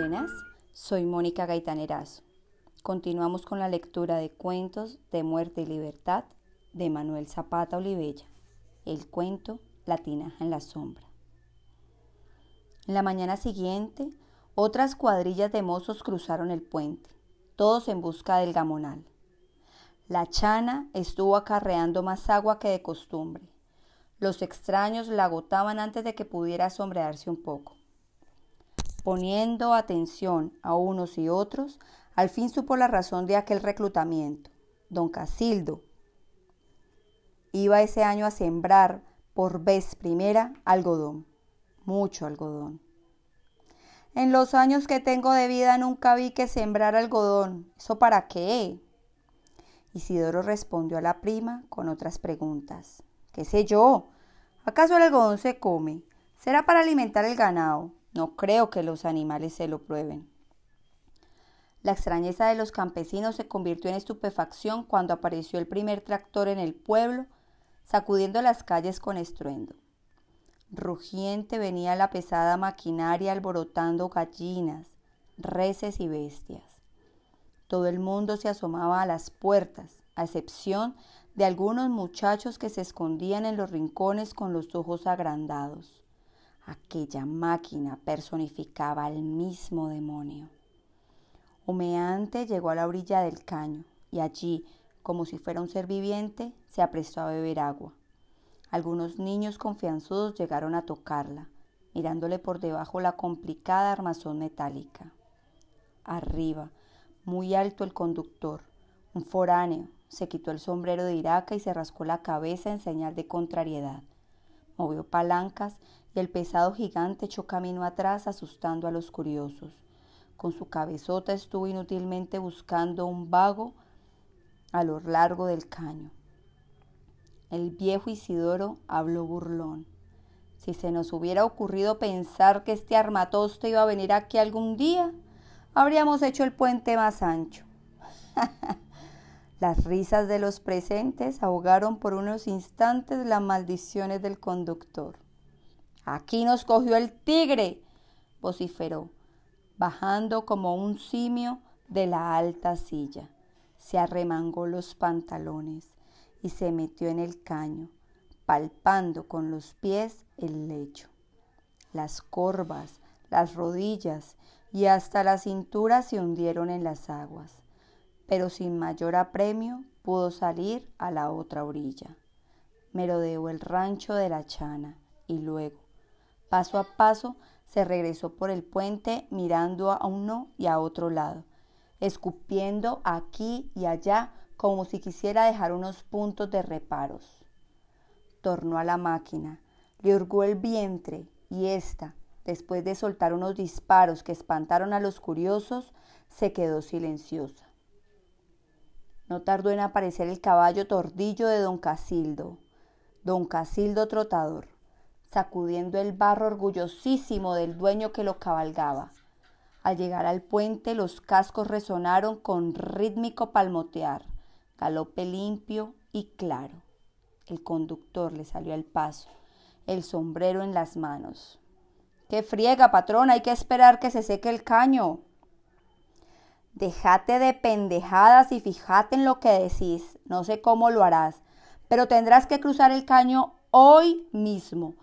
Buenas, soy Mónica Gaitaneras. Continuamos con la lectura de Cuentos de Muerte y Libertad de Manuel Zapata Olivella. El cuento La tinaja en la sombra. En la mañana siguiente, otras cuadrillas de mozos cruzaron el puente, todos en busca del gamonal. La chana estuvo acarreando más agua que de costumbre. Los extraños la agotaban antes de que pudiera sombrearse un poco. Poniendo atención a unos y otros, al fin supo la razón de aquel reclutamiento. Don Casildo iba ese año a sembrar por vez primera algodón, mucho algodón. En los años que tengo de vida nunca vi que sembrar algodón. ¿Eso para qué? Isidoro respondió a la prima con otras preguntas. ¿Qué sé yo? ¿Acaso el algodón se come? Será para alimentar el ganado. No creo que los animales se lo prueben. La extrañeza de los campesinos se convirtió en estupefacción cuando apareció el primer tractor en el pueblo, sacudiendo las calles con estruendo. Rugiente venía la pesada maquinaria alborotando gallinas, reses y bestias. Todo el mundo se asomaba a las puertas, a excepción de algunos muchachos que se escondían en los rincones con los ojos agrandados. Aquella máquina personificaba al mismo demonio. Humeante llegó a la orilla del caño y allí, como si fuera un ser viviente, se apresó a beber agua. Algunos niños confianzudos llegaron a tocarla, mirándole por debajo la complicada armazón metálica. Arriba, muy alto el conductor, un foráneo, se quitó el sombrero de iraca y se rascó la cabeza en señal de contrariedad. Movió palancas y el pesado gigante echó camino atrás asustando a los curiosos. Con su cabezota estuvo inútilmente buscando un vago a lo largo del caño. El viejo Isidoro habló burlón. Si se nos hubiera ocurrido pensar que este armatoste iba a venir aquí algún día, habríamos hecho el puente más ancho. Las risas de los presentes ahogaron por unos instantes las maldiciones del conductor. Aquí nos cogió el tigre, vociferó bajando como un simio de la alta silla. Se arremangó los pantalones y se metió en el caño, palpando con los pies el lecho. Las corvas, las rodillas y hasta la cintura se hundieron en las aguas, pero sin mayor apremio pudo salir a la otra orilla. Merodeó el rancho de la chana y luego, paso a paso, se regresó por el puente mirando a uno y a otro lado, escupiendo aquí y allá como si quisiera dejar unos puntos de reparos. Tornó a la máquina, le hurgó el vientre y ésta, después de soltar unos disparos que espantaron a los curiosos, se quedó silenciosa. No tardó en aparecer el caballo tordillo de don Casildo, don Casildo Trotador sacudiendo el barro orgullosísimo del dueño que lo cabalgaba. Al llegar al puente los cascos resonaron con rítmico palmotear, galope limpio y claro. El conductor le salió al paso, el sombrero en las manos. ¡Qué friega, patrón! Hay que esperar que se seque el caño. Déjate de pendejadas y fíjate en lo que decís. No sé cómo lo harás, pero tendrás que cruzar el caño hoy mismo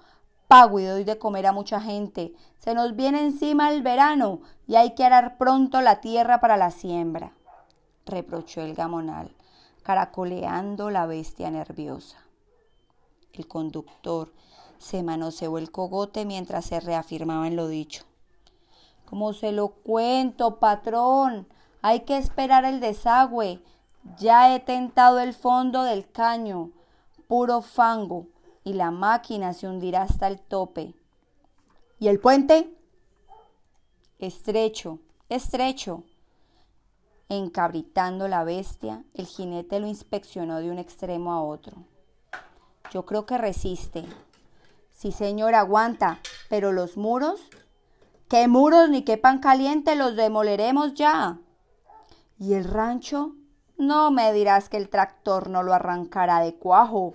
pago y doy de comer a mucha gente. Se nos viene encima el verano y hay que arar pronto la tierra para la siembra, reprochó el gamonal, caracoleando la bestia nerviosa. El conductor se manoseó el cogote mientras se reafirmaba en lo dicho. Como se lo cuento, patrón, hay que esperar el desagüe. Ya he tentado el fondo del caño, puro fango y la máquina se hundirá hasta el tope. ¿Y el puente? Estrecho, estrecho. Encabritando la bestia, el jinete lo inspeccionó de un extremo a otro. Yo creo que resiste. Sí, señor, aguanta. Pero los muros, ¿qué muros ni qué pan caliente los demoleremos ya? ¿Y el rancho? No me dirás que el tractor no lo arrancará de cuajo.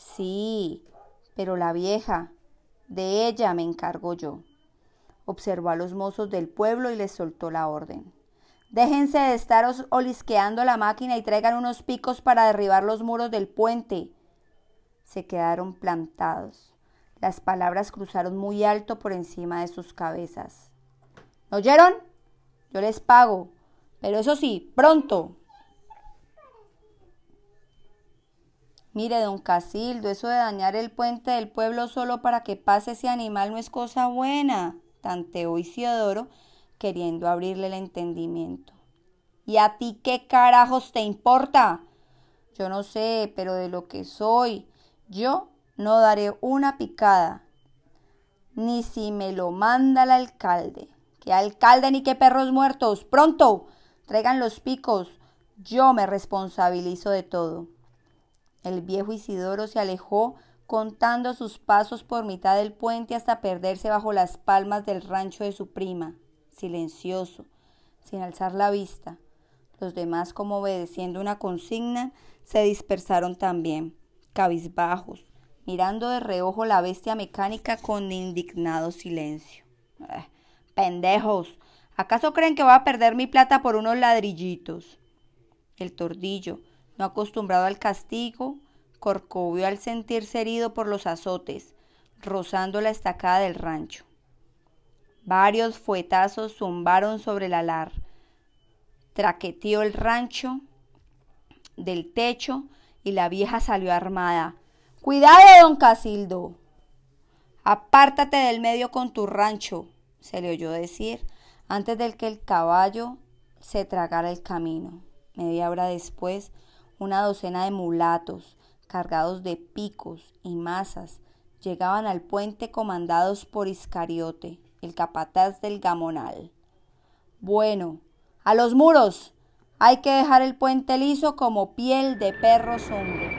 Sí, pero la vieja, de ella me encargo yo. Observó a los mozos del pueblo y les soltó la orden. Déjense de estar olisqueando la máquina y traigan unos picos para derribar los muros del puente. Se quedaron plantados. Las palabras cruzaron muy alto por encima de sus cabezas. oyeron? Yo les pago, pero eso sí, pronto. Mire, don Casildo, eso de dañar el puente del pueblo solo para que pase ese animal no es cosa buena, tanteó Isidoro, queriendo abrirle el entendimiento. ¿Y a ti qué carajos te importa? Yo no sé, pero de lo que soy, yo no daré una picada, ni si me lo manda el alcalde. ¿Qué alcalde ni qué perros muertos? Pronto, traigan los picos. Yo me responsabilizo de todo. El viejo Isidoro se alejó contando sus pasos por mitad del puente hasta perderse bajo las palmas del rancho de su prima, silencioso, sin alzar la vista. Los demás, como obedeciendo una consigna, se dispersaron también, cabizbajos, mirando de reojo la bestia mecánica con indignado silencio. Eh, pendejos, ¿acaso creen que voy a perder mi plata por unos ladrillitos? El tordillo, no acostumbrado al castigo, corcovió al sentirse herido por los azotes, rozando la estacada del rancho. Varios fuetazos zumbaron sobre el alar. Traqueteó el rancho del techo y la vieja salió armada. Cuidado, don Casildo. Apártate del medio con tu rancho, se le oyó decir antes del que el caballo se tragara el camino. Media hora después, una docena de mulatos, cargados de picos y mazas, llegaban al puente comandados por Iscariote, el capataz del Gamonal. Bueno, a los muros. Hay que dejar el puente liso como piel de perro sombro.